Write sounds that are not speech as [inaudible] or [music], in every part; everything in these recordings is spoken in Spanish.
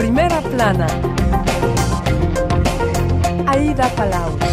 Primera plana. Aida Palau.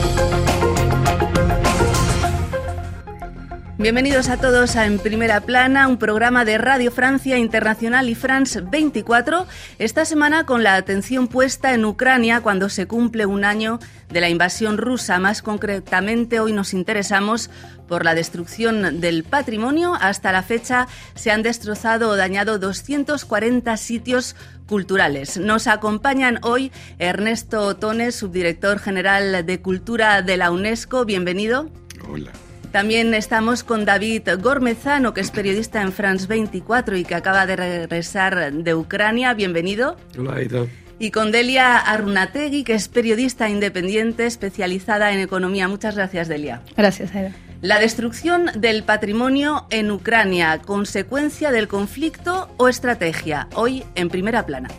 Bienvenidos a todos a En Primera Plana, un programa de Radio Francia Internacional y France 24, esta semana con la atención puesta en Ucrania cuando se cumple un año de la invasión rusa. Más concretamente, hoy nos interesamos por la destrucción del patrimonio. Hasta la fecha se han destrozado o dañado 240 sitios culturales. Nos acompañan hoy Ernesto Otones, subdirector general de Cultura de la UNESCO. Bienvenido. Hola. También estamos con David Gormezano, que es periodista en France 24 y que acaba de regresar de Ucrania. Bienvenido. Hola, Aida. Y con Delia Arunategui, que es periodista independiente especializada en economía. Muchas gracias, Delia. Gracias, Aida. La destrucción del patrimonio en Ucrania, consecuencia del conflicto o estrategia. Hoy en primera plana.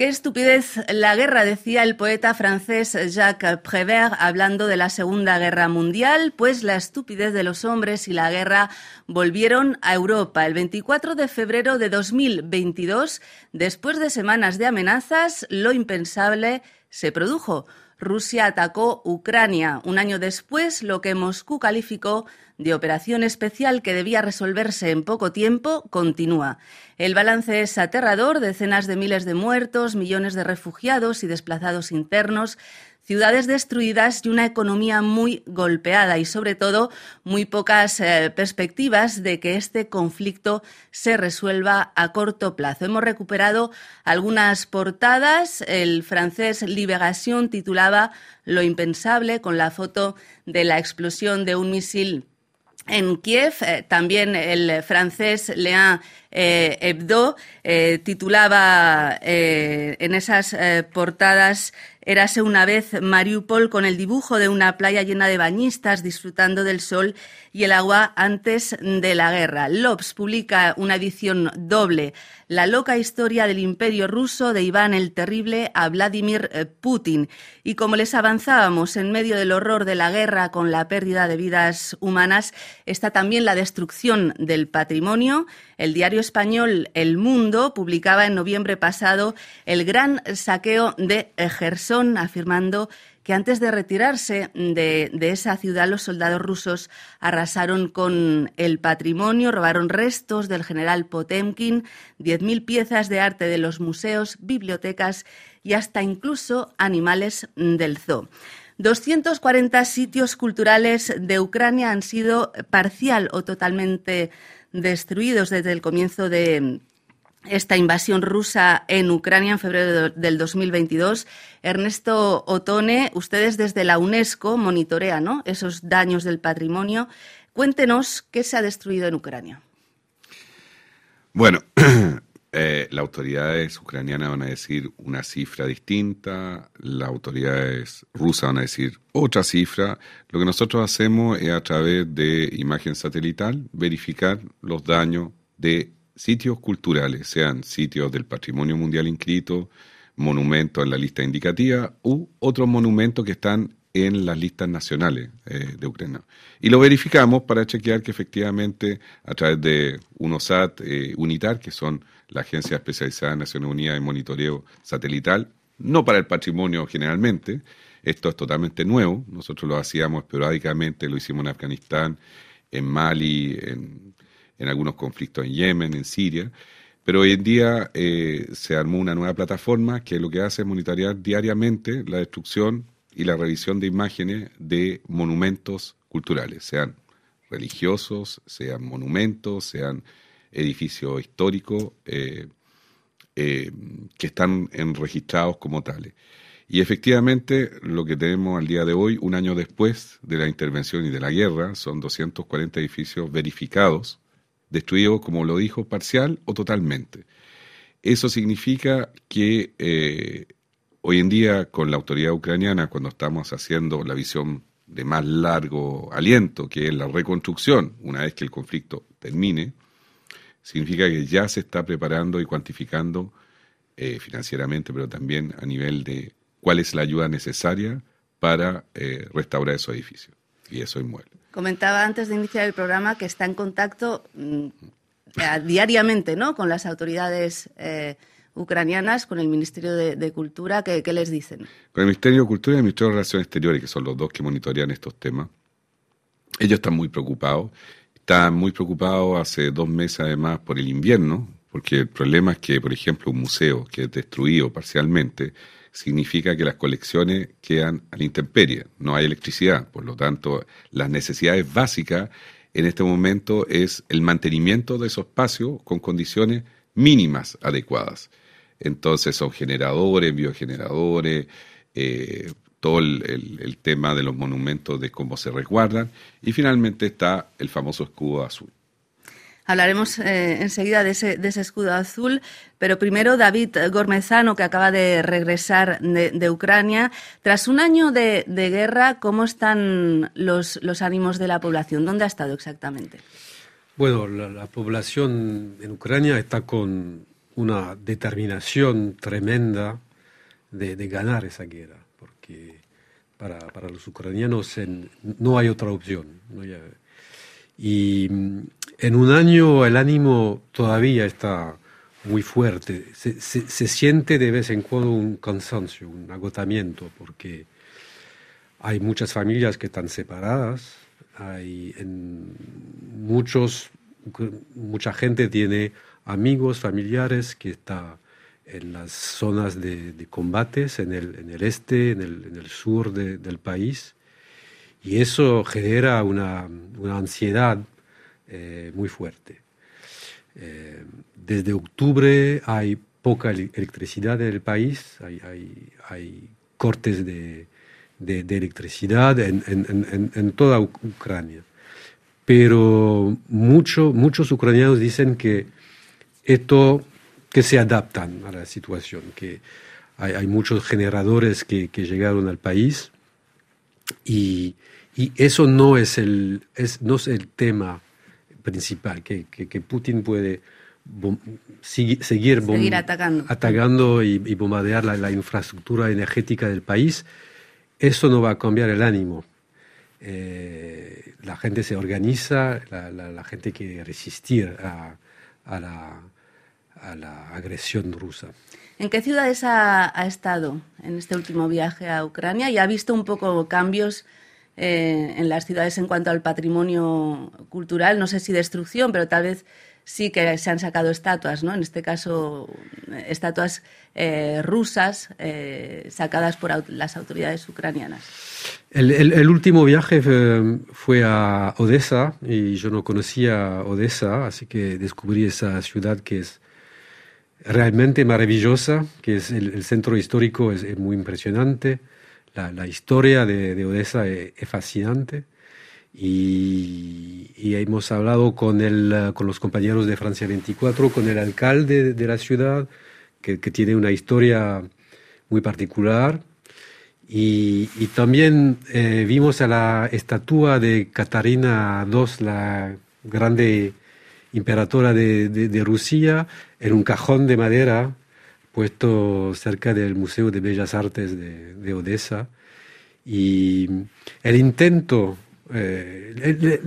Qué estupidez la guerra, decía el poeta francés Jacques Prévert hablando de la Segunda Guerra Mundial, pues la estupidez de los hombres y la guerra volvieron a Europa. El 24 de febrero de 2022, después de semanas de amenazas, lo impensable se produjo. Rusia atacó Ucrania. Un año después, lo que Moscú calificó de operación especial que debía resolverse en poco tiempo continúa. El balance es aterrador, decenas de miles de muertos, millones de refugiados y desplazados internos, ciudades destruidas y una economía muy golpeada y sobre todo muy pocas eh, perspectivas de que este conflicto se resuelva a corto plazo. Hemos recuperado algunas portadas. El francés Libération titulaba Lo impensable con la foto de la explosión de un misil en Kiev, eh, también el francés Léa eh, Hebdo eh, titulaba en esas portadas Érase una vez Mariupol con el dibujo de una playa llena de bañistas disfrutando del sol y el agua antes de la guerra. Lobs publica una edición doble, La loca historia del imperio ruso de Iván el Terrible a Vladimir eh, Putin. Y como les avanzábamos en medio del horror de la guerra con la pérdida de vidas humanas, está también la destrucción del patrimonio. El diario español El Mundo publicaba en noviembre pasado el gran saqueo de Gerson, afirmando que antes de retirarse de, esa ciudad los soldados rusos arrasaron con el patrimonio, robaron restos del general Potemkin, 10.000 piezas de arte de los museos, bibliotecas y hasta incluso animales del zoo. 240 sitios culturales de Ucrania han sido parcial o totalmente destruidos desde el comienzo de, esta invasión rusa en Ucrania en febrero del 2022. Ernesto Otone, ustedes desde la UNESCO monitorean esos daños del patrimonio. Cuéntenos qué se ha destruido en Ucrania. Bueno, [clears throat] las autoridades ucranianas van a decir una cifra distinta, las autoridades rusas van a decir otra cifra. Lo que nosotros hacemos es a través de imagen satelital verificar los daños de sitios culturales, sean sitios del patrimonio mundial inscrito, monumentos en la lista indicativa u otros monumentos que están en las listas nacionales eh, de Ucrania. Y lo verificamos para chequear que efectivamente a través de UNOSAT eh, UNITAR, que son la agencia especializada de Naciones Unidas en monitoreo satelital, no para el patrimonio generalmente, esto es totalmente nuevo, nosotros lo hacíamos esporádicamente, lo hicimos en Afganistán, en Mali, en en algunos conflictos en Yemen, en Siria, pero hoy en día eh, se armó una nueva plataforma que lo que hace es monitorear diariamente la destrucción y la revisión de imágenes de monumentos culturales, sean religiosos, sean monumentos, sean edificios históricos eh, eh, que están registrados como tales. Y efectivamente, lo que tenemos al día de hoy, un año después de la intervención y de la guerra, son 240 edificios verificados destruido, como lo dijo, parcial o totalmente. Eso significa que eh, hoy en día con la autoridad ucraniana, cuando estamos haciendo la visión de más largo aliento, que es la reconstrucción, una vez que el conflicto termine, significa que ya se está preparando y cuantificando eh, financieramente, pero también a nivel de cuál es la ayuda necesaria para eh, restaurar esos edificios y esos inmuebles. Comentaba antes de iniciar el programa que está en contacto mm, diariamente ¿no? con las autoridades ucranianas, con el Ministerio de, Cultura, ¿qué, les dicen? Con el Ministerio de Cultura y el Ministerio de Relaciones Exteriores, que son los dos que monitorean estos temas, ellos están muy preocupados. Están muy preocupados hace dos meses además por el invierno, porque el problema es que, por ejemplo, un museo que es destruido parcialmente significa que las colecciones quedan a la intemperie, no hay electricidad, por lo tanto, las necesidades básicas en este momento es el mantenimiento de esos espacios con condiciones mínimas adecuadas. Entonces son generadores, biogeneradores, eh, todo el, tema de los monumentos, de cómo se resguardan, y finalmente está el famoso escudo azul. Hablaremos eh, enseguida de ese, escudo azul, pero primero David Gormezano, que acaba de regresar de, Ucrania. Tras un año de, guerra, ¿cómo están los, los, ánimos de la población? ¿Dónde ha estado exactamente? Bueno, la población en Ucrania está con una determinación tremenda de, ganar esa guerra, porque para, para los ucranianos no hay otra opción. y mm, en un año el ánimo todavía está muy fuerte. Se, se, siente de vez en cuando un cansancio, un agotamiento, porque hay muchas familias que están separadas, hay en muchos, mucha gente tiene amigos, familiares que están en las zonas de, combates, en el, en el, este, en el, en el sur del país, y eso genera una, una ansiedad eh, muy fuerte. Eh, desde octubre hay poca electricidad en el país, hay, hay, hay cortes de, de, electricidad en, en, en, toda Ucrania. Pero mucho, muchos ucranianos dicen que esto que se adaptan a la situación, que hay, muchos generadores que, llegaron al país y, eso no es el, es, no es el tema principal, que, Putin puede seguir, atacando, y, bombardear la, infraestructura energética del país, eso no va a cambiar el ánimo. Eh, la gente se organiza, la, gente quiere resistir a la a la agresión rusa. ¿En qué ciudades ha, estado en este último viaje a Ucrania y ha visto un poco cambios eh, en las ciudades en cuanto al patrimonio cultural? No sé si destrucción, pero tal vez sí que se han sacado estatuas, ¿no? En este caso, estatuas eh, rusas eh, sacadas por las autoridades ucranianas. El, último viaje fue a Odessa y yo no conocía Odessa, así que descubrí esa ciudad que es realmente maravillosa, que es el, centro histórico es, muy impresionante, la, historia de, Odessa es, fascinante y, hemos hablado con, el, con los compañeros de Francia 24, con el alcalde de, la ciudad, que, tiene una historia muy particular. Y, también eh, vimos a la estatua de Catarina II, la grande imperatora de, de, Rusia, en un cajón de madera puesto cerca del Museo de Bellas Artes de, Odessa. Y el intento, eh,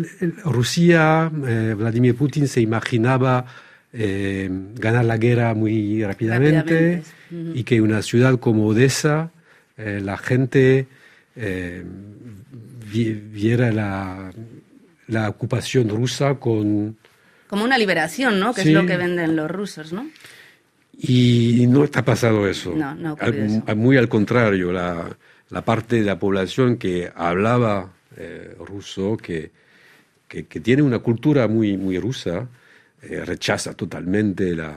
Rusia, eh, Vladimir Putin se imaginaba eh, ganar la guerra muy rápidamente, y que una ciudad como Odessa, la gente viera la, la ocupación rusa con como una liberación, ¿no? Que es lo que venden los rusos, ¿no? Y no está pasado eso. No, no Muy al contrario, la, la, parte de la población que hablaba eh, ruso, que, que, tiene una cultura muy, muy rusa, eh, rechaza totalmente la,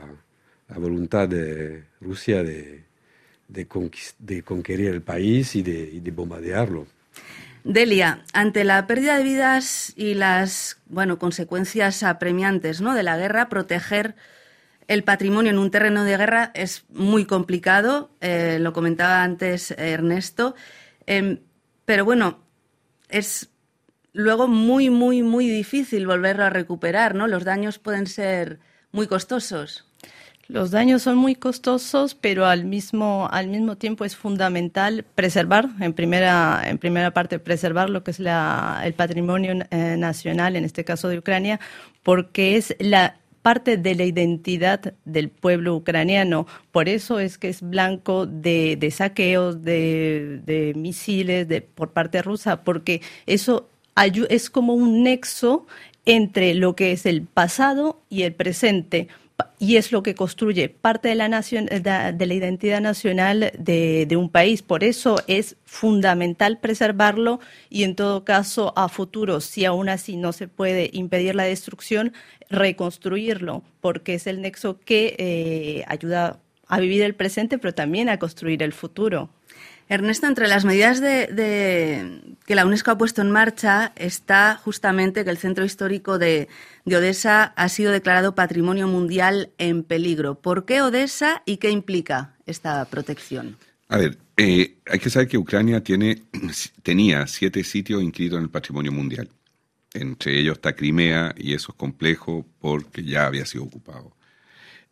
la, voluntad de Rusia de, de, de conquistar el país y de, y de bombardearlo. Delia, ante la pérdida de vidas y las bueno, consecuencias apremiantes ¿no? de la guerra, proteger el patrimonio en un terreno de guerra es muy complicado, eh, lo comentaba antes Ernesto, em, pero bueno, es luego muy, muy, muy difícil volverlo a recuperar, ¿no? Los daños pueden ser muy costosos. Los daños son muy costosos, pero al mismo, al mismo tiempo es fundamental preservar, en primera, en primera parte, preservar lo que es la, el patrimonio eh, nacional, en este caso de Ucrania, porque es la parte de la identidad del pueblo ucraniano. Por eso es que es blanco de, saqueos, de, misiles de, por parte rusa, porque eso es como un nexo entre lo que es el pasado y el presente y es lo que construye parte de la, nación, de, la identidad nacional de, un país. Por eso es fundamental preservarlo y en todo caso a futuro, si aún así no se puede impedir la destrucción, reconstruirlo, porque es el nexo que eh, ayuda a vivir el presente, pero también a construir el futuro. Ernesto, entre las medidas de, que la UNESCO ha puesto en marcha está justamente que el centro histórico de, Odessa ha sido declarado Patrimonio Mundial en peligro. ¿Por qué Odessa y qué implica esta protección? A ver, eh, hay que saber que Ucrania tiene, tenía siete sitios inscritos en el Patrimonio Mundial. Entre ellos está Crimea y eso es complejo porque ya había sido ocupado.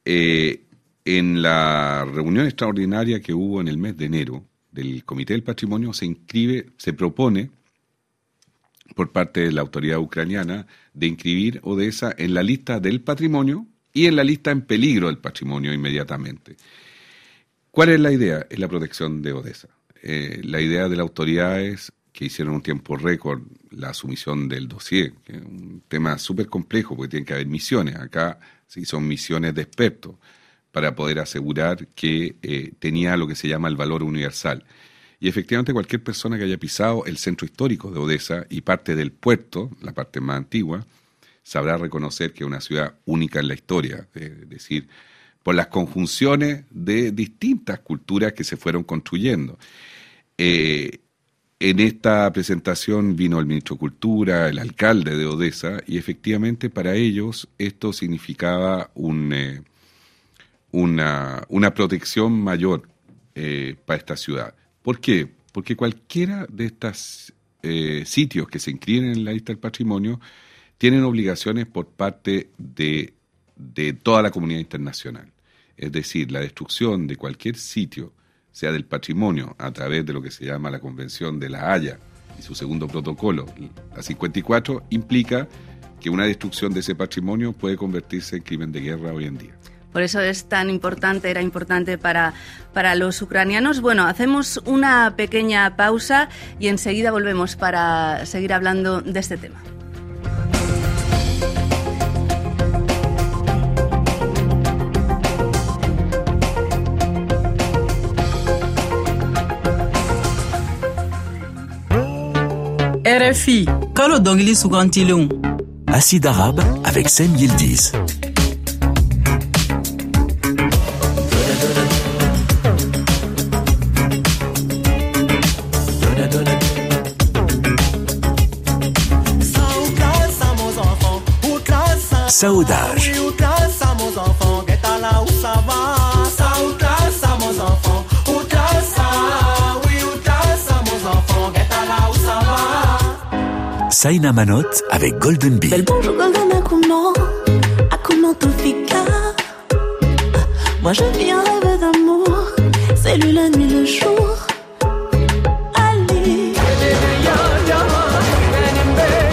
Eh, en la reunión extraordinaria que hubo en el mes de enero, del Comité del Patrimonio se inscribe, se propone por parte de la autoridad ucraniana de inscribir Odessa en la lista del patrimonio y en la lista en peligro del patrimonio inmediatamente. ¿Cuál es la idea? Es la protección de Odessa. Eh, la idea de la autoridad es que hicieron un tiempo récord la sumisión del dossier, un tema súper complejo porque tiene que haber misiones. Acá sí son misiones de expertos para poder asegurar que eh, tenía lo que se llama el valor universal. Y efectivamente cualquier persona que haya pisado el centro histórico de Odessa y parte del puerto, la parte más antigua, sabrá reconocer que es una ciudad única en la historia, es decir, por las conjunciones de distintas culturas que se fueron construyendo. Eh, en esta presentación vino el ministro de Cultura, el alcalde de Odessa, y efectivamente para ellos esto significaba un, eh, una, una protección mayor eh, para esta ciudad. ¿Por qué? Porque cualquiera de estos eh, sitios que se inscriben en la lista del patrimonio tienen obligaciones por parte de, de toda la comunidad internacional. Es decir, la destrucción de cualquier sitio, sea del patrimonio, a través de lo que se llama la Convención de la Haya y su segundo protocolo, la 54, implica que una destrucción de ese patrimonio puede convertirse en crimen de guerra hoy en día. Por eso es tan importante, era importante para, para los ucranianos. Bueno, hacemos una pequeña pausa y enseguida volvemos para seguir hablando de este tema. RFI kalo dɔnkili sugantilenw Acide arabe avec Sem Yildiz Saudage. Saina Manot avec Golden Bee. Bonjour Golden Akumo, Akumo Tofika. Moi je vis un rêve d'amour, c'est lui la nuit le jour. Ali.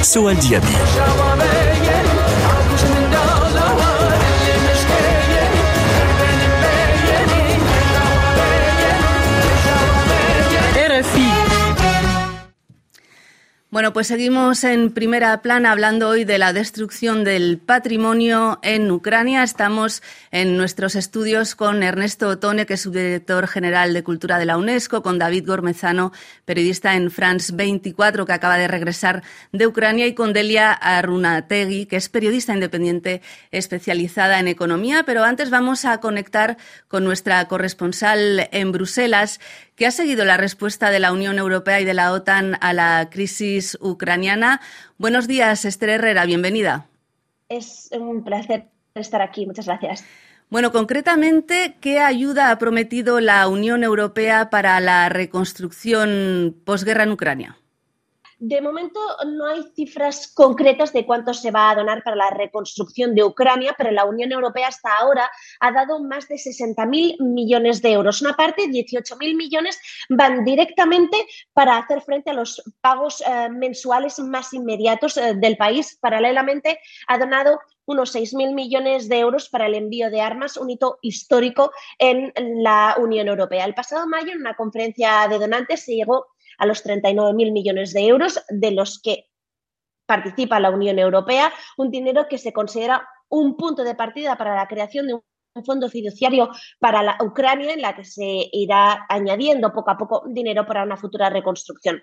Soal Diaby. Bueno, pues seguimos en primera plana hablando hoy de la destrucción del patrimonio en Ucrania. Estamos en nuestros estudios con Ernesto Otone, que es subdirector general de Cultura de la UNESCO, con David Gormezano, periodista en France 24, que acaba de regresar de Ucrania, y con Delia Arunategui, que es periodista independiente especializada en economía. Pero antes vamos a conectar con nuestra corresponsal en Bruselas, que ha seguido la respuesta de la Unión Europea y de la OTAN a la crisis ucraniana. Buenos días, Esther Herrera, bienvenida. Es un placer estar aquí, muchas gracias. Bueno, concretamente, ¿qué ayuda ha prometido la Unión Europea para la reconstrucción posguerra en Ucrania? De momento no hay cifras concretas de cuánto se va a donar para la reconstrucción de Ucrania, pero la Unión Europea hasta ahora ha dado más de 60.000 millones de euros. Una parte, 18.000 millones, van directamente para hacer frente a los pagos eh, mensuales más inmediatos eh, del país. Paralelamente, ha donado unos 6.000 millones de euros para el envío de armas, un hito histórico en la Unión Europea. El pasado mayo, en una conferencia de donantes, se llegó a los 39.000 millones de euros, de los que participa la Unión Europea, un dinero que se considera un punto de partida para la creación de un un fondo fiduciario para la Ucrania en la que se irá añadiendo poco a poco dinero para una futura reconstrucción.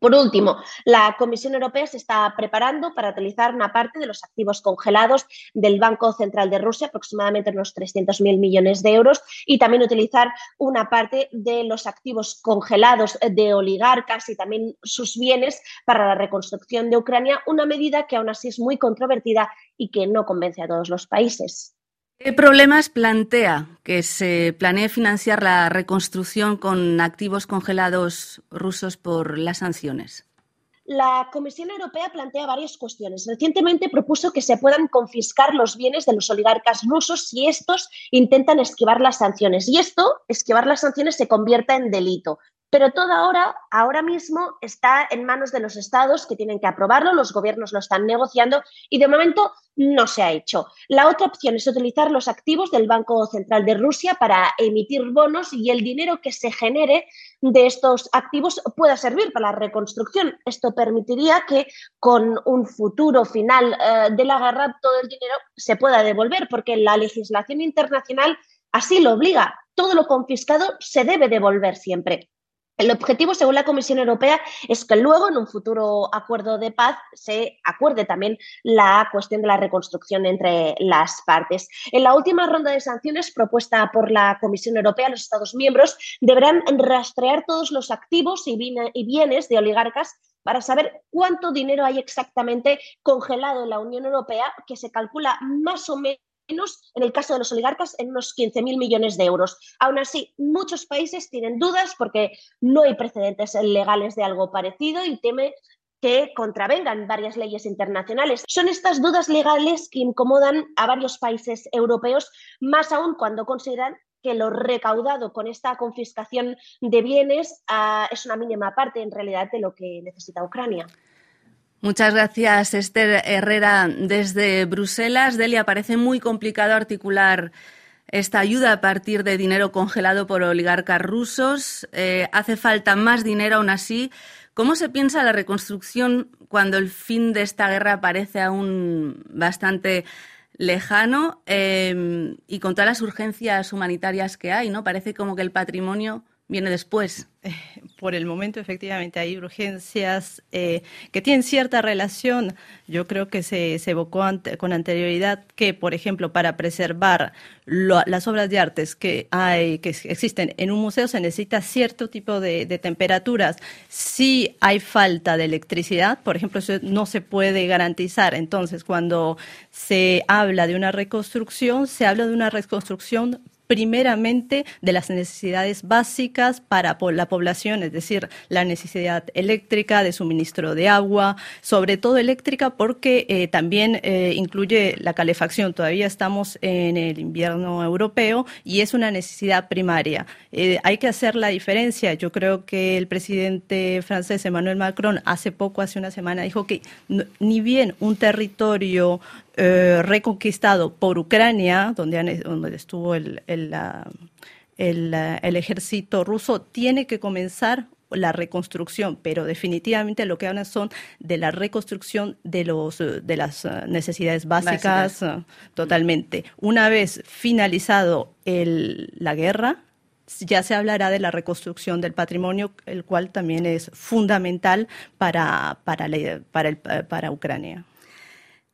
Por último, la Comisión Europea se está preparando para utilizar una parte de los activos congelados del Banco Central de Rusia, aproximadamente unos 300.000 millones de euros, y también utilizar una parte de los activos congelados de oligarcas y también sus bienes para la reconstrucción de Ucrania, una medida que aún así es muy controvertida y que no convence a todos los países. ¿Qué problemas plantea que se planee financiar la reconstrucción con activos congelados rusos por las sanciones? La Comisión Europea plantea varias cuestiones. Recientemente propuso que se puedan confiscar los bienes de los oligarcas rusos si estos intentan esquivar las sanciones. Y esto, esquivar las sanciones, se convierta en delito. Pero todo ahora, ahora mismo está en manos de los estados que tienen que aprobarlo, los gobiernos lo están negociando y de momento no se ha hecho. La otra opción es utilizar los activos del Banco Central de Rusia para emitir bonos y el dinero que se genere de estos activos pueda servir para la reconstrucción. Esto permitiría que con un futuro final eh, de la todo el dinero se pueda devolver porque la legislación internacional así lo obliga. Todo lo confiscado se debe devolver siempre. El objetivo, según la Comisión Europea, es que luego en un futuro acuerdo de paz se acuerde también la cuestión de la reconstrucción entre las partes. En la última ronda de sanciones propuesta por la Comisión Europea, los Estados miembros deberán rastrear todos los activos y bienes de oligarcas para saber cuánto dinero hay exactamente congelado en la Unión Europea, que se calcula más o menos en el caso de los oligarcas, en unos 15.000 millones de euros. Aún así, muchos países tienen dudas porque no hay precedentes legales de algo parecido y teme que contravengan varias leyes internacionales. Son estas dudas legales que incomodan a varios países europeos, más aún cuando consideran que lo recaudado con esta confiscación de bienes ah, es una mínima parte en realidad de lo que necesita Ucrania. Muchas gracias, Esther Herrera, desde Bruselas. Delia, parece muy complicado articular esta ayuda a partir de dinero congelado por oligarcas rusos. Eh, hace falta más dinero aún así. ¿Cómo se piensa la reconstrucción cuando el fin de esta guerra parece aún bastante lejano eh, y con todas las urgencias humanitarias que hay? ¿no? Parece como que el patrimonio viene después. [laughs] Por el momento, efectivamente, hay urgencias eh, que tienen cierta relación. Yo creo que se, evocó con anterioridad que, por ejemplo, para preservar las obras de artes que hay, que existen en un museo, se necesita cierto tipo de, temperaturas. Si hay falta de electricidad, por ejemplo, eso no se puede garantizar. Entonces, cuando se habla de una reconstrucción, se habla de una reconstrucción primeramente de las necesidades básicas para la población, es decir, la necesidad eléctrica, de suministro de agua, sobre todo eléctrica porque eh, también eh, incluye la calefacción. Todavía estamos en el invierno europeo y es una necesidad primaria. Eh, hay que hacer la diferencia. Yo creo que el presidente francés Emmanuel Macron hace poco, hace una semana, dijo que ni bien un territorio eh, reconquistado por Ucrania, donde, donde estuvo el, el, el, ejército ruso, tiene que comenzar la reconstrucción, pero definitivamente lo que hablan son de la reconstrucción de los de las eh, necesidades básicas, eh, totalmente. Una vez finalizado el, la guerra, ya se hablará de la reconstrucción del patrimonio, el cual también es fundamental para, para, para, el, para Ucrania.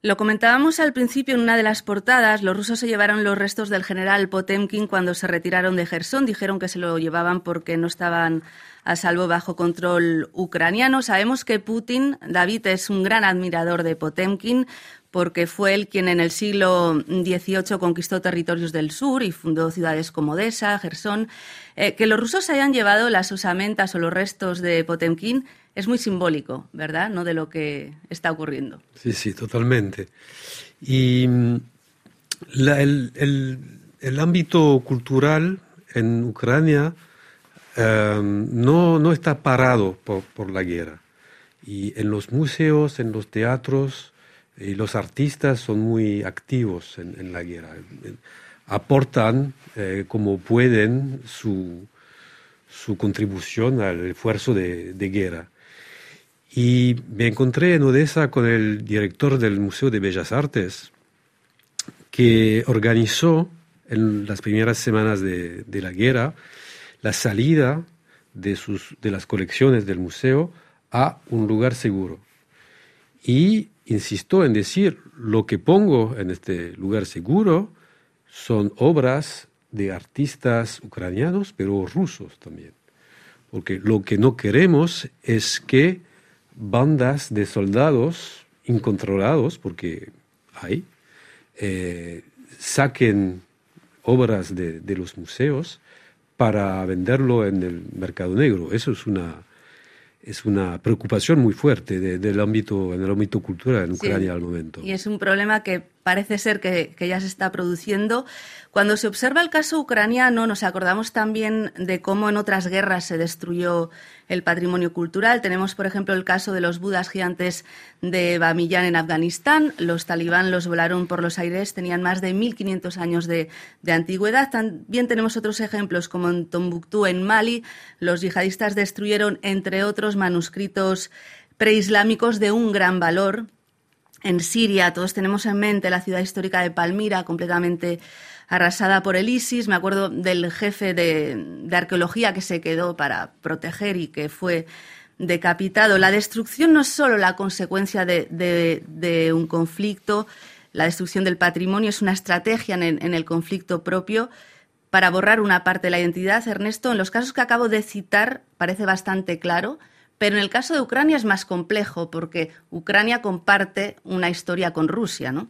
Lo comentábamos al principio en una de las portadas, los rusos se llevaron los restos del general Potemkin cuando se retiraron de Gerson, dijeron que se lo llevaban porque no estaban a salvo bajo control ucraniano. Sabemos que Putin, David, es un gran admirador de Potemkin porque fue él quien en el siglo XVIII conquistó territorios del sur y fundó ciudades como Odessa, Gerson. Eh, que los rusos hayan llevado las osamentas o los restos de Potemkin es muy simbólico, ¿verdad? No de lo que está ocurriendo. Sí, sí, totalmente. Y mm, el, ámbito cultural en Ucrania em, no, no, está parado por, por, la guerra. Y en los museos, en los teatros, y los artistas son muy activos en, la guerra. Aportan eh, como pueden su, su, contribución al esfuerzo de, de, guerra. Y me encontré en Odessa con el director del Museo de Bellas Artes, que organizó en las primeras semanas de, de la guerra la salida de, sus, de las colecciones del museo a un lugar seguro. Y insisto en decir, lo que pongo en este lugar seguro son obras de artistas ucranianos, pero rusos también. Porque lo que no queremos es que bandas de soldados incontrolados, porque hay, eh, saquen obras de, de, los museos para venderlo en el mercado negro. Eso es una, es una preocupación muy fuerte del ámbito, en el ámbito cultural en Ucrania al momento. Y es un problema que parece ser que, ya se está produciendo. Cuando se observa el caso ucraniano, nos acordamos también de cómo en otras guerras se destruyó el patrimonio cultural. Tenemos, por ejemplo, el caso de los budas gigantes de Bamiyan en Afganistán. Los talibán los volaron por los aires, tenían más de 1.500 años de, de antigüedad. También tenemos otros ejemplos, como en Tombuctú, en Mali. Los yihadistas destruyeron, entre otros, manuscritos preislámicos de un gran valor en Siria. Todos tenemos en mente la ciudad histórica de Palmira, completamente arrasada por el ISIS. Me acuerdo del jefe de, arqueología que se quedó para proteger y que fue decapitado. La destrucción no es solo la consecuencia de, un conflicto, la destrucción del patrimonio es una estrategia en el conflicto propio para borrar una parte de la identidad. Ernesto, en los casos que acabo de citar parece bastante claro pero en el caso de Ucrania es más complejo porque Ucrania comparte una historia con Rusia, ¿no?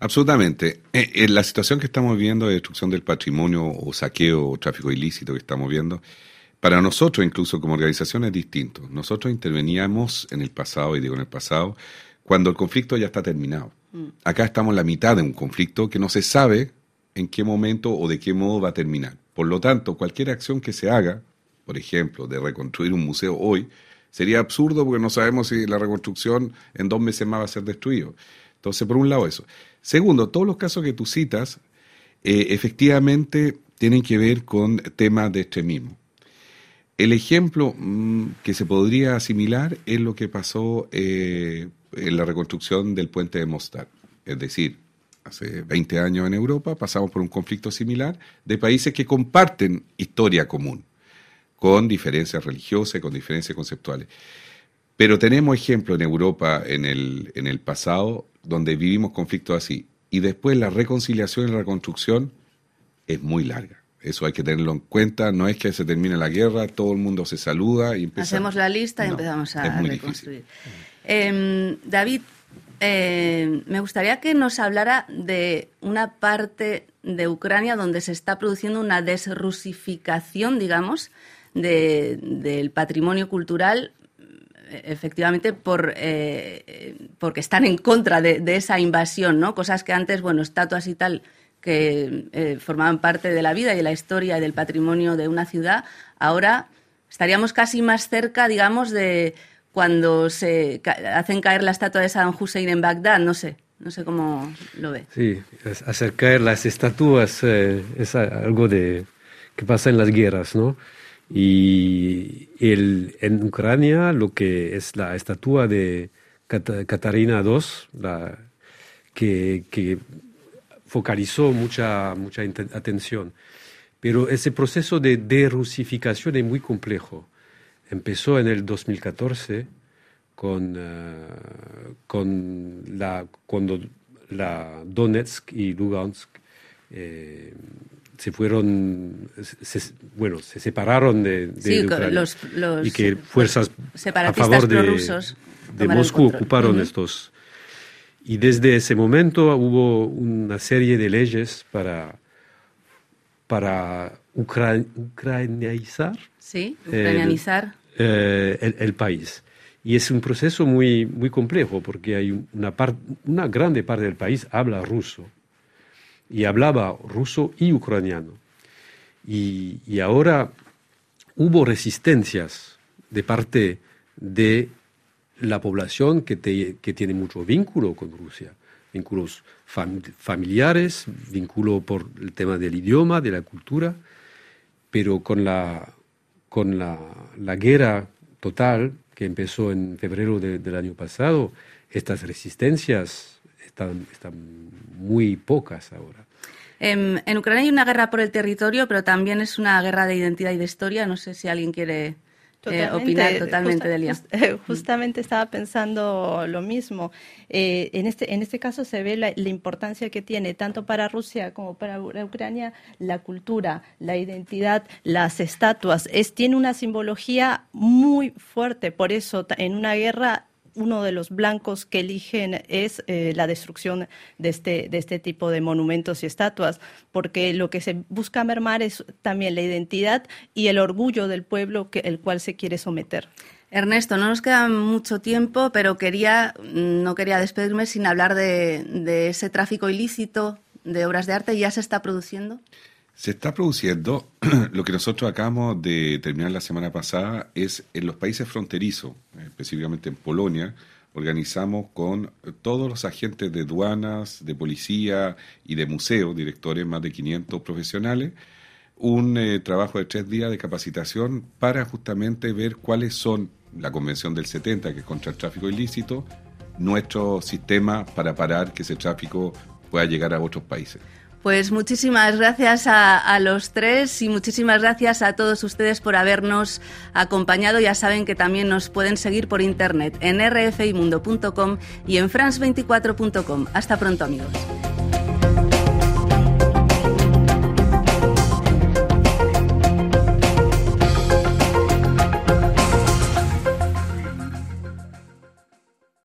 Absolutamente. En eh, eh, la situación que estamos viendo de destrucción del patrimonio o saqueo o tráfico ilícito que estamos viendo, para nosotros incluso como organización es distinto. Nosotros interveníamos en el pasado, y digo en el pasado, cuando el conflicto ya está terminado. Mm. Acá estamos en la mitad de un conflicto que no se sabe en qué momento o de qué modo va a terminar. Por lo tanto, cualquier acción que se haga por ejemplo, de reconstruir un museo hoy, sería absurdo porque no sabemos si la reconstrucción en dos meses más va a ser destruido. Entonces, por un lado eso. Segundo, todos los casos que tú citas, eh, efectivamente tienen que ver con temas de extremismo. El ejemplo mm, que se podría asimilar es lo que pasó eh, en la reconstrucción del puente de Mostar. Es decir, hace 20 años en Europa pasamos por un conflicto similar de países que comparten historia común con diferencias religiosas y con diferencias conceptuales. Pero tenemos ejemplos en Europa en el, en el pasado donde vivimos conflictos así. Y después la reconciliación y la reconstrucción es muy larga. Eso hay que tenerlo en cuenta. No es que se termine la guerra, todo el mundo se saluda y empezamos. Hacemos la lista y empezamos a reconstruir. Em, David, eh, me gustaría que nos hablara de una parte de Ucrania donde se está produciendo una desrusificación, digamos, del patrimonio cultural efectivamente por eh, porque están en contra de, esa invasión, ¿no? Cosas que antes, bueno, estatuas y tal que eh, formaban parte de la vida y de la historia y del patrimonio de una ciudad, ahora estaríamos casi más cerca, digamos, de cuando se hacen caer la estatua de Saddam Hussein en Bagdad, no sé, no sé cómo lo ve. Sí, hacer caer las estatuas eh, es algo de que pasa en las guerras, ¿no? Y el, en Ucrania lo que es la estatua de Catarina II, la, que, que, focalizó mucha, mucha atención. Pero ese proceso de derusificación es muy complejo. Empezó en el 2014 con, eh, con la, cuando la Donetsk y Lugansk eh, se fueron, bueno, se separaron de, Los, y que fuerzas a favor de, de Moscú ocuparon estos. Y desde ese momento hubo una serie de leyes para, para ucranianizar, sí, ucranianizar. Eh, el, país. Y es un proceso muy, muy complejo porque hay una, una grande parte del país habla ruso y hablaba ruso y ucraniano. Y, ahora hubo resistencias de parte de la población que, que tiene mucho vínculo con Rusia, vínculos familiares, vínculo por el tema del idioma, de la cultura, pero con la, con la, la guerra total que empezó en febrero del año pasado, estas resistencias están, están muy pocas ahora. En, en, Ucrania hay una guerra por el territorio, pero también es una guerra de identidad y de historia. No sé si alguien quiere eh, opinar totalmente de Delia. justamente estaba pensando lo mismo. Eh, en, este, en este caso se ve la, importancia que tiene tanto para Rusia como para Ucrania la cultura, la identidad, las estatuas. Es, tiene una simbología muy fuerte. Por eso en una guerra uno de los blancos que eligen es eh, la destrucción de este, de este tipo de monumentos y estatuas, porque lo que se busca mermar es también la identidad y el orgullo del pueblo que, el cual se quiere someter. Ernesto, no nos queda mucho tiempo, pero quería, no quería despedirme sin hablar de, de ese tráfico ilícito de obras de arte. ¿Ya se está produciendo? Se está produciendo, [clears throat] lo que nosotros acabamos de terminar la semana pasada es en los países fronterizos, específicamente en Polonia, organizamos con todos los agentes de duanas, de policía y de museo, directores, más de 500 profesionales, un eh, trabajo de tres días de capacitación para justamente ver cuáles son la Convención del 70, que es contra el tráfico ilícito, nuestro sistema para parar que ese tráfico pueda llegar a otros países. Pues muchísimas gracias a, los tres y muchísimas gracias a todos ustedes por habernos acompañado. Ya saben que también nos pueden seguir por internet en rfimundo.com y en france24.com. Hasta pronto amigos.